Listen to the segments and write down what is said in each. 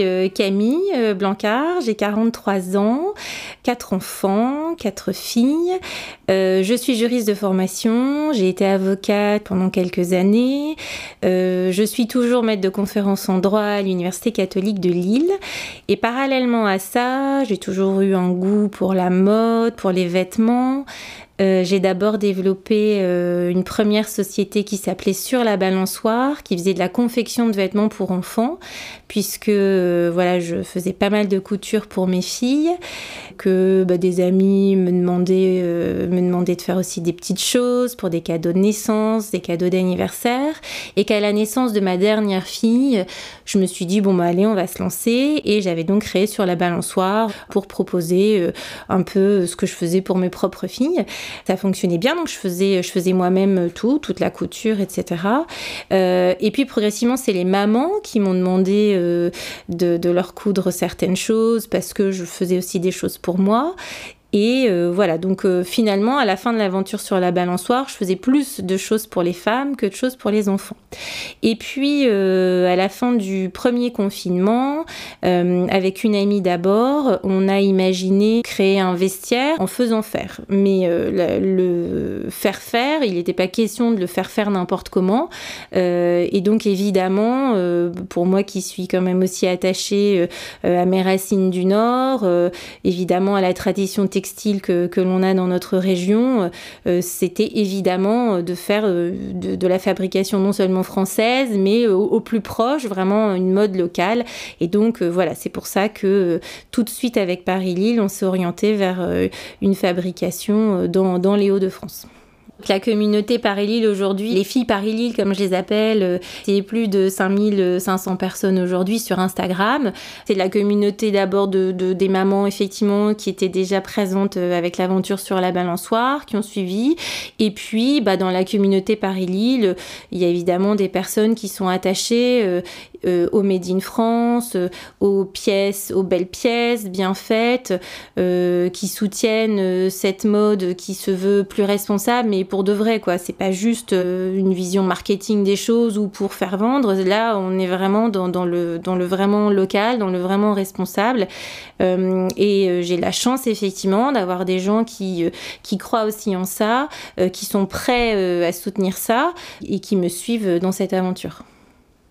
Euh, Camille euh, Blancard, j'ai 43 ans, 4 enfants, 4 filles. Euh, je suis juriste de formation, j'ai été avocate pendant quelques années. je suis toujours maître de conférence en droit à l'Université catholique de Lille. Et parallèlement à ça, j'ai toujours eu un goût pour la mode, pour les vêtements. Euh, j'ai d'abord développé euh, une première société qui s'appelait Sur la balançoire, qui faisait de la confection de vêtements pour enfants, puisque euh, voilà, je faisais pas mal de couture pour mes filles, que bah, des amis me demandaient, me demandaient de faire aussi des petites choses pour des cadeaux de naissance, des cadeaux d'anniversaire, et qu'à la naissance de ma dernière fille, je me suis dit bon bah allez, on va se lancer, et j'avais donc créé Sur la balançoire pour proposer un peu ce que je faisais pour mes propres filles. Ça fonctionnait bien, donc je faisais, je faisais moi-même tout, toute la couture, etc. Euh, et puis progressivement, c'est les mamans qui m'ont demandé euh, de, leur coudre certaines choses parce que je faisais aussi des choses pour moi. Et euh, voilà, donc euh, finalement, à la fin de l'aventure sur la balançoire, je faisais plus de choses pour les femmes que de choses pour les enfants. Et puis, euh, à la fin du premier confinement, avec une amie d'abord, on a imaginé créer un vestiaire en faisant faire. Mais le faire faire, il n'était pas question de le faire faire n'importe comment. et donc, évidemment, pour moi qui suis quand même aussi attachée à mes racines du Nord, évidemment à la tradition technique, que, l'on a dans notre région, euh, c'était évidemment de faire euh, de, la fabrication non seulement française, mais au, plus proche, vraiment une mode locale. Et donc euh, voilà, c'est pour ça que tout de suite avec Paris-Lille, on s'est orienté vers une fabrication dans les Hauts-de-France. La communauté Paris-Lille aujourd'hui, les filles Paris-Lille comme je les appelle, euh, c'est plus de 5500 personnes aujourd'hui sur Instagram. C'est la communauté d'abord de, des mamans effectivement qui étaient déjà présentes euh, avec l'aventure sur la balançoire, qui ont suivi. Et puis bah, dans la communauté Paris-Lille, il y a évidemment des personnes qui sont attachées euh, euh, au Made in France, euh, aux pièces, aux belles pièces bien faites, euh, qui soutiennent cette mode qui se veut plus responsable, mais pour de vrai, quoi. C'est pas juste une vision marketing des choses ou pour faire vendre. Là, on est vraiment dans, dans le, dans le vraiment local, dans le vraiment responsable. et j'ai la chance, effectivement, d'avoir des gens qui, qui croient aussi en ça, qui sont prêts à soutenir ça et qui me suivent dans cette aventure.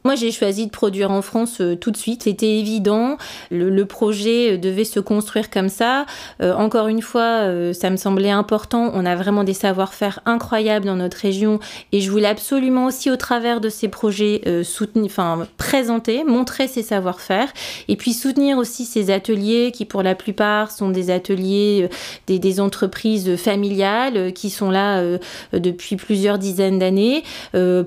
Moi, j'ai choisi de produire en France euh, tout de suite. C'était évident. Le, projet euh, devait se construire comme ça. Euh, encore une fois, ça me semblait important. On a vraiment des savoir-faire incroyables dans notre région et je voulais absolument aussi, au travers de ces projets, soutenir, enfin, présenter, montrer ces savoir-faire et puis soutenir aussi ces ateliers qui, pour la plupart, sont des ateliers des, des entreprises familiales qui sont là depuis plusieurs dizaines d'années,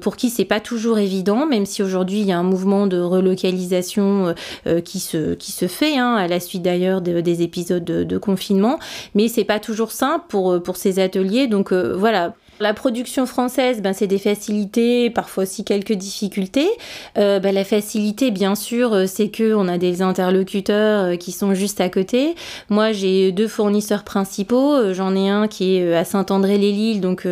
pour qui c'est pas toujours évident, même si aujourd'hui Aujourd'hui, il y a un mouvement de relocalisation euh, euh, qui, se, qui se fait, hein, à la suite d'ailleurs des épisodes de, de, confinement, mais c'est pas toujours simple pour, pour ces ateliers. Donc euh, voilà, la production française, ben, c'est des facilités, parfois aussi quelques difficultés. Euh, ben, la facilité, bien sûr, euh, c'est que on a des interlocuteurs euh, qui sont juste à côté. Moi, j'ai deux fournisseurs principaux. J'en ai un qui est à Saint-André-les-Lilles, donc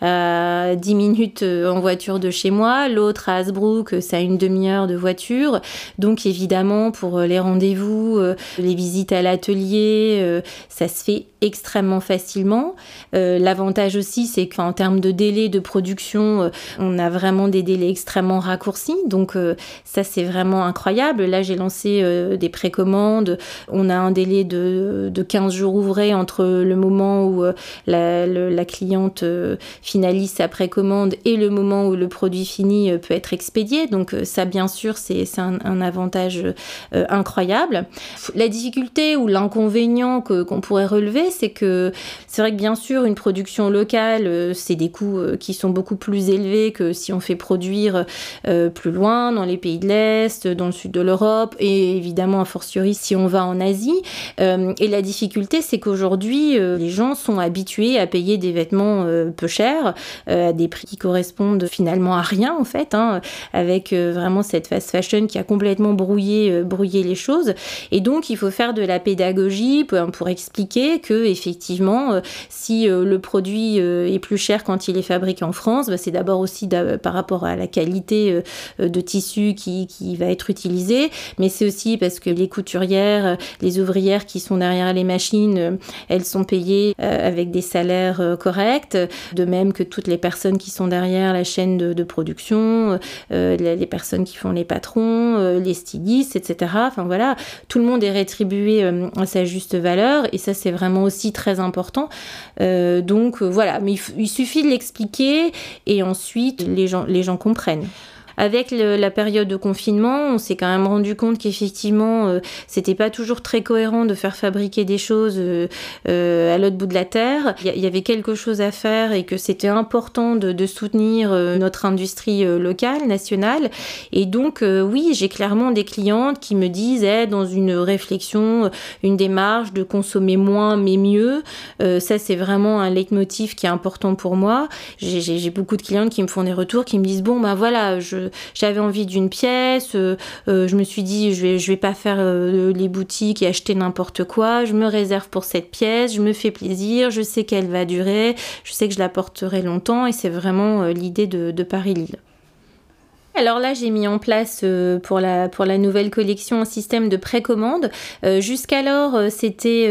à 10 minutes en voiture de chez moi. L'autre à Hasbrook, ça a une demi-heure de voiture. Donc, évidemment, pour les rendez-vous, les visites à l'atelier, ça se fait extrêmement facilement. L'avantage aussi, c'est en termes de délai de production, euh, on a vraiment des délais extrêmement raccourcis. Donc euh, ça, c'est vraiment incroyable. Là, j'ai lancé euh, des précommandes. On a un délai de, 15 jours ouvrés entre le moment où la, cliente finalise sa précommande et le moment où le produit fini peut être expédié. Donc ça, bien sûr, c'est un, avantage incroyable. La difficulté ou l'inconvénient qu'on pourrait relever, c'est que c'est vrai que bien sûr, une production locale, c'est des coûts euh, qui sont beaucoup plus élevés que si on fait produire euh, plus loin, dans les pays de l'Est, dans le sud de l'Europe, et évidemment, a fortiori, si on va en Asie. Euh, et la difficulté, c'est qu'aujourd'hui, les gens sont habitués à payer des vêtements peu chers, à des prix qui correspondent finalement à rien, en fait, hein, avec vraiment cette fast fashion qui a complètement brouillé, brouillé les choses. Et donc, il faut faire de la pédagogie pour, expliquer que, effectivement, si le produit est plus cher quand il est fabriqué en France, bah, c'est d'abord aussi par rapport à la qualité de tissu qui, qui va être utilisé, mais c'est aussi parce que les couturières, les ouvrières qui sont derrière les machines, elles sont payées avec des salaires corrects, de même que toutes les personnes qui sont derrière la chaîne de, production, les, personnes qui font les patrons, les stylistes, etc. Enfin voilà, tout le monde est rétribué à sa juste valeur et ça c'est vraiment aussi très important. Euh, donc euh, voilà, mais il, suffit de l'expliquer et ensuite les gens comprennent. Avec la période de confinement, on s'est quand même rendu compte qu'effectivement, euh, c'était pas toujours très cohérent de faire fabriquer des choses euh, euh, à l'autre bout de la terre. Il y, avait quelque chose à faire et que c'était important de, soutenir notre industrie locale, nationale. Et donc, oui, j'ai clairement des clientes qui me disent, eh, dans une réflexion, une démarche de consommer moins mais mieux. ça, c'est vraiment un leitmotiv qui est important pour moi. J'ai beaucoup de clientes qui me font des retours, qui me disent, bon, ben voilà, je, j'avais envie d'une pièce, euh, euh, je me suis dit je vais, vais pas faire euh, les boutiques et acheter n'importe quoi, je me réserve pour cette pièce, je me fais plaisir, je sais qu'elle va durer, je sais que je la porterai longtemps et c'est vraiment l'idée de, de Paris-Lille. Alors là, j'ai mis en place euh, pour, la, pour la nouvelle collection un système de précommande. Euh, jusqu'alors, euh, c'était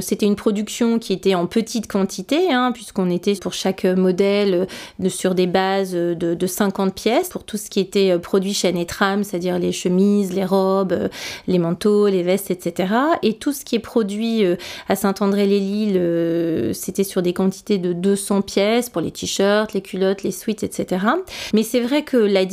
c'était une production qui était en petite quantité, hein, puisqu'on était pour chaque modèle sur des bases de, de, 50 pièces, pour tout ce qui était produit chaîne et trame, c'est-à-dire les chemises, les robes, les manteaux, les vestes, etc. Et tout ce qui est produit à Saint-André-les-Lilles, c'était sur des quantités de 200 pièces pour les t-shirts, les culottes, les suites, etc. Mais c'est vrai que la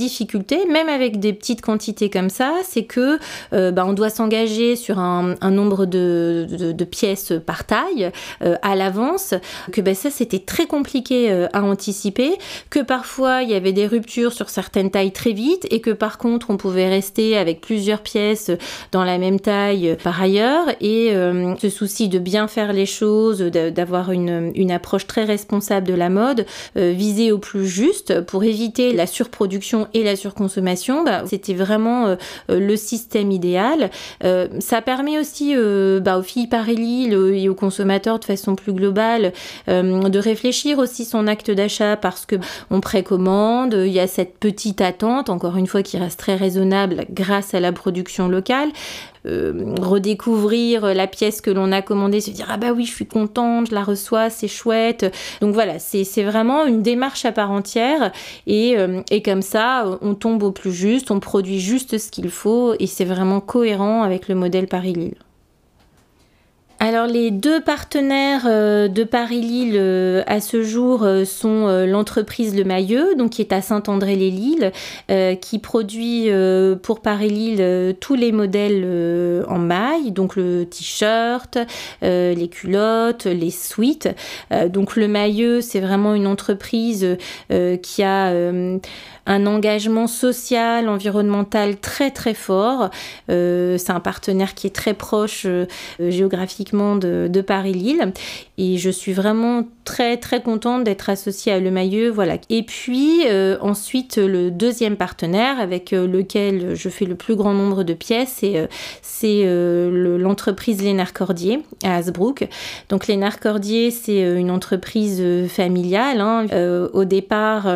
même avec des petites quantités comme ça, c'est que euh, bah, on doit s'engager sur un, nombre de, pièces par taille euh, à l'avance, que bah, ça c'était très compliqué euh, à anticiper, que parfois il y avait des ruptures sur certaines tailles très vite et que par contre on pouvait rester avec plusieurs pièces dans la même taille par ailleurs. Et ce souci de bien faire les choses, d'avoir une, une, approche très responsable de la mode, viser au plus juste pour éviter la surproduction et la surconsommation, bah, c'était vraiment euh, euh, le système idéal. Euh, ça permet aussi bah, aux filles Paris et aux consommateurs de façon plus globale de réfléchir aussi son acte d'achat parce que on précommande, il y a cette petite attente, encore une fois qui reste très raisonnable grâce à la production locale. Euh, redécouvrir la pièce que l'on a commandée, se dire ah bah oui je suis contente, je la reçois, c'est chouette. Donc voilà, c'est vraiment une démarche à part entière et, euh, et comme ça on tombe au plus juste, on produit juste ce qu'il faut et c'est vraiment cohérent avec le modèle Paris-Lille. Alors les deux partenaires euh, de Paris-Lille euh, à ce jour euh, sont l'entreprise Le Mailleux, donc qui est à Saint-André-les-Lilles, qui produit pour Paris-Lille tous les modèles en maille, donc le t-shirt, les culottes, les suites. donc Le Mailleux, c'est vraiment une entreprise qui a un engagement social, environnemental très très fort. Euh, c'est un partenaire qui est très proche euh, géographiquement de, Paris-Lille et je suis vraiment très très contente d'être associée à Le Mailleux. Voilà. Et puis euh, ensuite le deuxième partenaire avec lequel je fais le plus grand nombre de pièces, c'est l'entreprise Lénard Cordier à Hasbrook. Donc Lénard Cordier, c'est une entreprise familiale. Hein. au départ,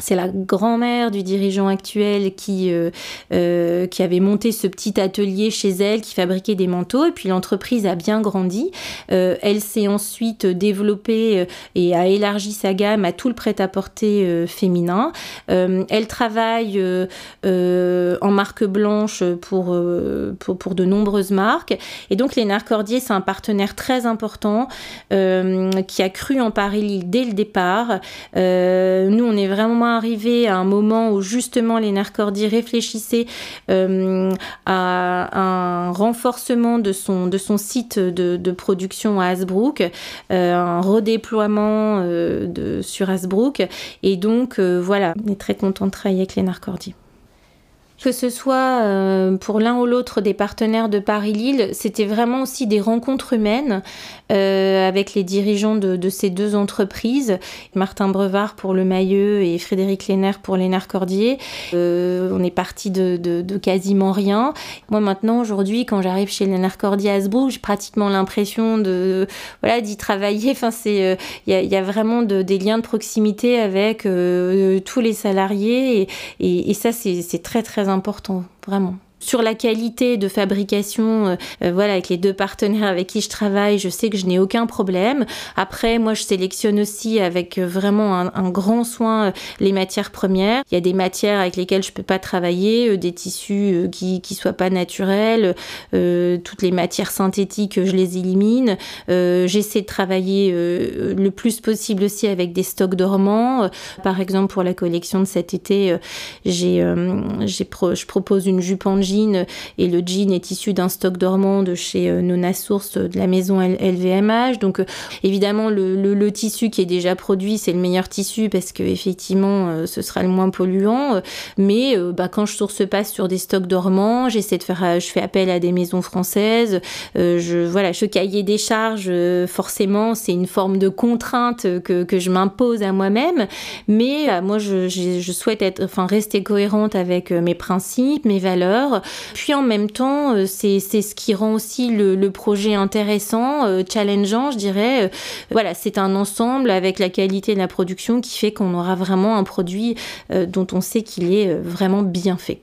c'est la grand-mère du dirigeant actuel qui, euh, euh, qui avait monté ce petit atelier chez elle, qui fabriquait des manteaux, et puis l'entreprise a bien grandi. Euh, elle s'est ensuite développée et a élargi sa gamme à tout le prêt-à-porter féminin. elle travaille en marque blanche pour, pour, de nombreuses marques. Et donc Lénard Cordier, c'est un partenaire très important qui a cru en Paris-Lille dès le départ. nous, on est vraiment arrivé à un moment où justement les Cordier réfléchissait euh, à un renforcement de son, site de, production à Hasbrook, euh, un redéploiement euh, sur Hasbrook. Et donc, voilà, on est très content de travailler avec les Cordier. Que ce soit euh, pour l'un ou l'autre des partenaires de Paris-Lille, c'était vraiment aussi des rencontres humaines euh, avec les dirigeants de, ces deux entreprises, Martin Brevard pour le Mailleux et Frédéric Léner pour Lénard Cordier. Euh, on est parti de, de, quasiment rien. Moi maintenant, aujourd'hui, quand j'arrive chez Lénard Cordier à Sbrook, j'ai pratiquement l'impression de voilà d'y travailler. Enfin, c'est il y, a, vraiment des liens de proximité avec tous les salariés et, et, et ça c'est très très important, vraiment. Sur la qualité de fabrication, euh, euh, voilà, avec les deux partenaires avec qui je travaille, je sais que je n'ai aucun problème. Après, moi, je sélectionne aussi avec euh, vraiment un, grand soin les matières premières. Il y a des matières avec lesquelles je peux pas travailler, des tissus qui qui soient pas naturels, toutes les matières synthétiques, je les élimine. J'essaie de travailler le plus possible aussi avec des stocks dormants. Par exemple, pour la collection de cet été, j'ai, j'ai je propose une jupe en et le jean est issu d'un stock dormant de chez euh, Nona Source de la maison LVMH. Donc euh, évidemment le, tissu qui est déjà produit c'est le meilleur tissu parce que effectivement euh, ce sera le moins polluant. Mais bah, quand je source pas sur des stocks dormants, j'essaie de faire, je fais appel à des maisons françaises. je voilà, ce cahier des charges forcément c'est une forme de contrainte que, que je m'impose à moi-même. Mais moi je, je, souhaite être, enfin rester cohérente avec mes principes, mes valeurs puis en même temps, euh, c'est ce qui rend aussi le, projet intéressant, euh, challengeant, je dirais. Euh, voilà, c'est un ensemble avec la qualité de la production qui fait qu'on aura vraiment un produit dont on sait qu'il est vraiment bien fait.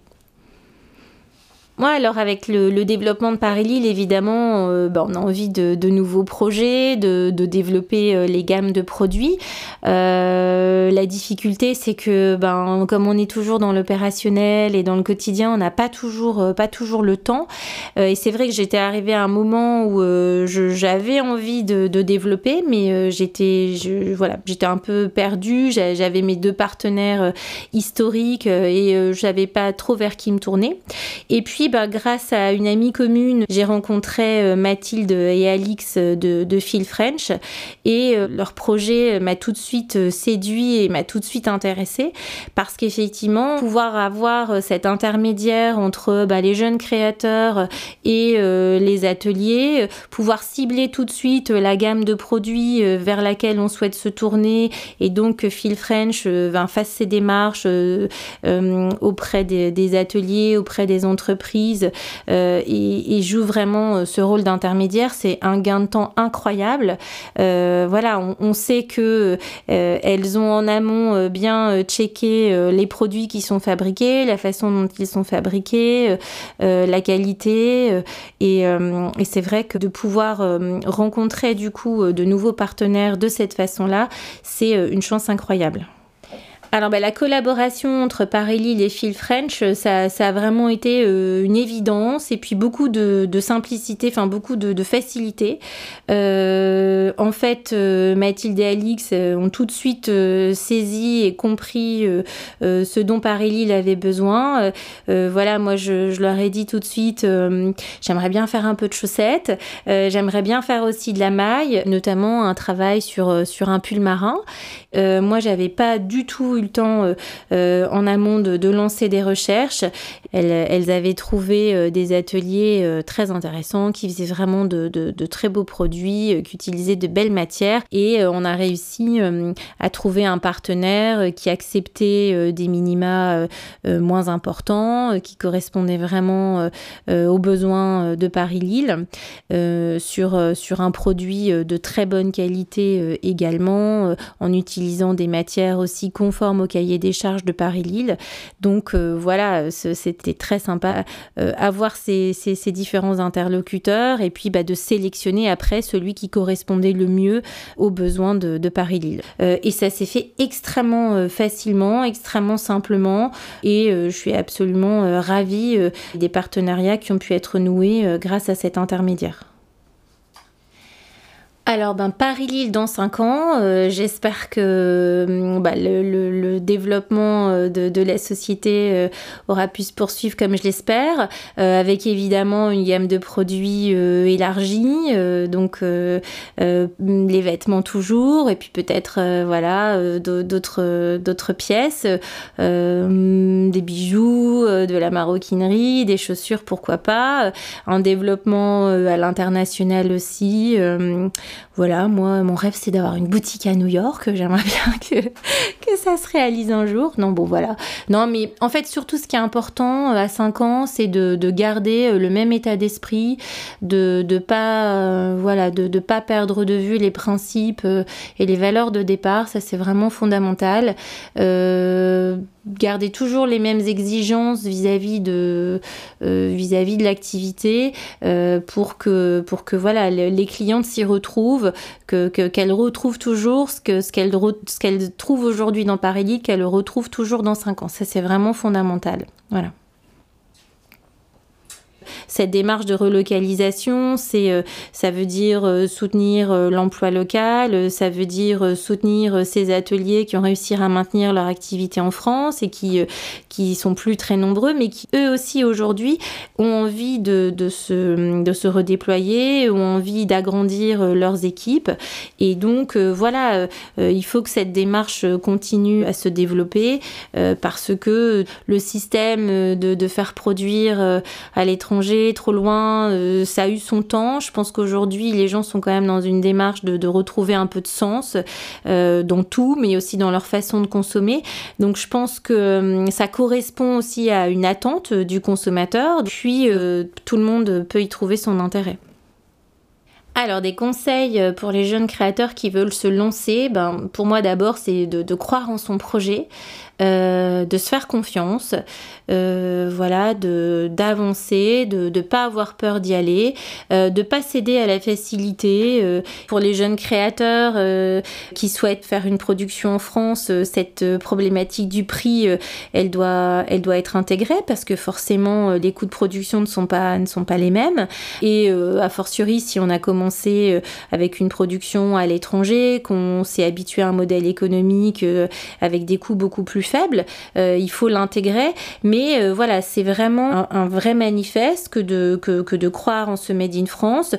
Moi, alors avec le, développement de Paris-Lille, évidemment, euh, bah, on a envie de, nouveaux projets, de, développer euh, les gammes de produits. Euh, la difficulté, c'est que, ben, comme on est toujours dans l'opérationnel et dans le quotidien, on n'a pas toujours, pas toujours le temps. et c'est vrai que j'étais arrivée à un moment où j'avais envie de, développer, mais j'étais, voilà, j'étais un peu perdue. J'avais mes deux partenaires historiques et j'avais pas trop vers qui me tourner. Et puis grâce à une amie commune, j'ai rencontré euh, Mathilde et Alix euh, de, Phil French. Et euh, leur projet m'a tout de suite séduit et m'a tout de suite intéressé parce qu'effectivement, pouvoir avoir cet intermédiaire entre bah, les jeunes créateurs et les ateliers, pouvoir cibler tout de suite la gamme de produits vers laquelle on souhaite se tourner. Et donc Phil French fasse ses démarches auprès des ateliers, auprès des entreprises euh, et, joue vraiment euh, ce rôle d'intermédiaire, c'est un gain de temps incroyable. Euh, voilà, on, sait que elles ont en amont bien checké les produits qui sont fabriqués, la façon dont ils sont fabriqués, la qualité. et, et c'est vrai que de pouvoir rencontrer du coup de nouveaux partenaires de cette façon-là, c'est une chance incroyable. Alors bah, la collaboration entre Paris-Lille et Phil French, ça, a vraiment été euh, une évidence et puis beaucoup de, simplicité, enfin beaucoup de, facilité. Euh, en fait, euh, Mathilde et Alix ont tout de suite saisi et compris ce dont Paris-Lille avait besoin. voilà, moi je, leur ai dit tout de suite, j'aimerais bien faire un peu de chaussettes, j'aimerais bien faire aussi de la maille, notamment un travail sur, sur un pull marin. moi, j'avais pas du tout eu le temps euh, euh, en amont de, lancer des recherches. Elles, avaient trouvé euh, des ateliers très intéressants qui faisaient vraiment de, très beaux produits, qui utilisaient de belles matières. Et on a réussi à trouver un partenaire qui acceptait des minima moins importants, qui correspondaient vraiment aux besoins de Paris-Lille, sur, sur un produit de très bonne qualité également, en utilisant des matières aussi au cahier des charges de Paris-Lille. Donc euh, voilà, c'était très sympa euh, avoir ces, différents interlocuteurs et puis bah, de sélectionner après celui qui correspondait le mieux aux besoins de, Paris-Lille. Euh, et ça s'est fait extrêmement facilement, extrêmement simplement et je suis absolument ravie des partenariats qui ont pu être noués grâce à cet intermédiaire. Alors, ben, Paris-Lille dans 5 ans, euh, j'espère que hum, bah, le, développement euh, de, la société euh, aura pu se poursuivre comme je l'espère, avec évidemment une gamme de produits élargie, donc les vêtements toujours, et puis peut-être voilà d'autres d'autres pièces, des bijoux, de la maroquinerie, des chaussures, pourquoi pas, un développement à l'international aussi voilà, moi, mon rêve, c'est d'avoir une boutique à New York. J'aimerais bien que, que ça se réalise un jour. Non, bon, voilà. Non, mais en fait, surtout, ce qui est important euh, à 5 ans, c'est de, de, garder euh, le même état d'esprit, de ne pas, euh, voilà, de, de, pas perdre de vue les principes et les valeurs de départ. Ça, c'est vraiment fondamental. Euh, garder toujours les mêmes exigences vis-à-vis de euh, vis-à-vis de l'activité euh, pour que pour que voilà les clientes s'y retrouvent que qu'elles retrouvent toujours ce que ce qu'elles ce trouvent aujourd'hui dans Paris qu'elles le retrouvent toujours dans 5 ans. Ça c'est vraiment fondamental. Voilà cette démarche de relocalisation, c'est, euh, ça veut dire euh, soutenir euh, l'emploi local, ça veut dire soutenir ces ateliers qui ont réussi à maintenir leur activité en France et qui, qui sont plus très nombreux, mais qui eux aussi aujourd'hui ont envie de, de, se, de se redéployer, ont envie d'agrandir leurs équipes. Et donc voilà, il faut que cette démarche continue à se développer parce que le système de, de faire produire à l'étranger trop loin, euh, ça a eu son temps. Je pense qu'aujourd'hui, les gens sont quand même dans une démarche de, retrouver un peu de sens euh, dans tout, mais aussi dans leur façon de consommer. Donc je pense que euh, ça correspond aussi à une attente du consommateur, puis tout le monde peut y trouver son intérêt. Alors, des conseils pour les jeunes créateurs qui veulent se lancer, ben, pour moi d'abord, c'est de, croire en son projet, de se faire confiance, euh, voilà, de d'avancer, de ne pas avoir peur d'y aller, euh, de pas céder à la facilité. Euh, pour les jeunes créateurs euh, qui souhaitent faire une production en France, cette problématique du prix, elle doit, elle doit être intégrée parce que forcément les coûts de production ne sont pas, ne sont pas les mêmes. Et a fortiori, si on a commencé avec une production à l'étranger, qu'on s'est habitué à un modèle économique avec des coûts beaucoup plus faibles, il faut l'intégrer. Mais euh, voilà, c'est vraiment un, vrai manifeste que de, que, que de croire en ce Made in France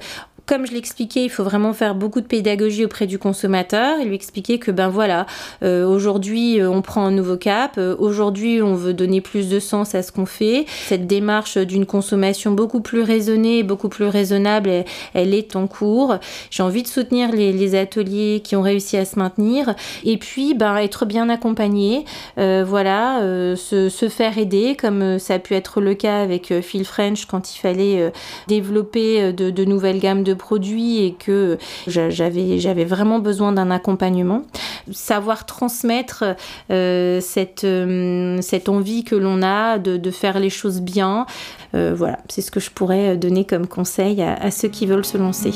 comme je l'expliquais, il faut vraiment faire beaucoup de pédagogie auprès du consommateur et lui expliquer que ben voilà, euh, aujourd'hui euh, on prend un nouveau cap, euh, aujourd'hui on veut donner plus de sens à ce qu'on fait. Cette démarche d'une consommation beaucoup plus raisonnée, beaucoup plus raisonnable, elle, est en cours. J'ai envie de soutenir les, ateliers qui ont réussi à se maintenir et puis ben être bien accompagné, voilà, se, se, faire aider comme ça a pu être le cas avec Phil French quand il fallait développer de, de nouvelles gammes de produits et que j'avais, vraiment besoin d'un accompagnement. Savoir transmettre euh, cette, euh, cette envie que l'on a de, faire les choses bien, euh, voilà, c'est ce que je pourrais donner comme conseil à ceux qui veulent se lancer.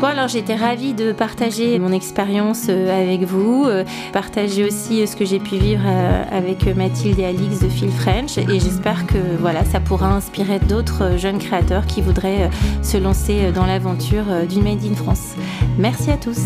Bon alors j'étais ravie de partager mon expérience euh, avec vous, euh, partager aussi euh, ce que j'ai pu vivre avec Mathilde et Alix de Phil French et j'espère que voilà ça pourra inspirer d'autres jeunes créateurs qui voudraient se lancer dans l'aventure du Made in France. Merci à tous.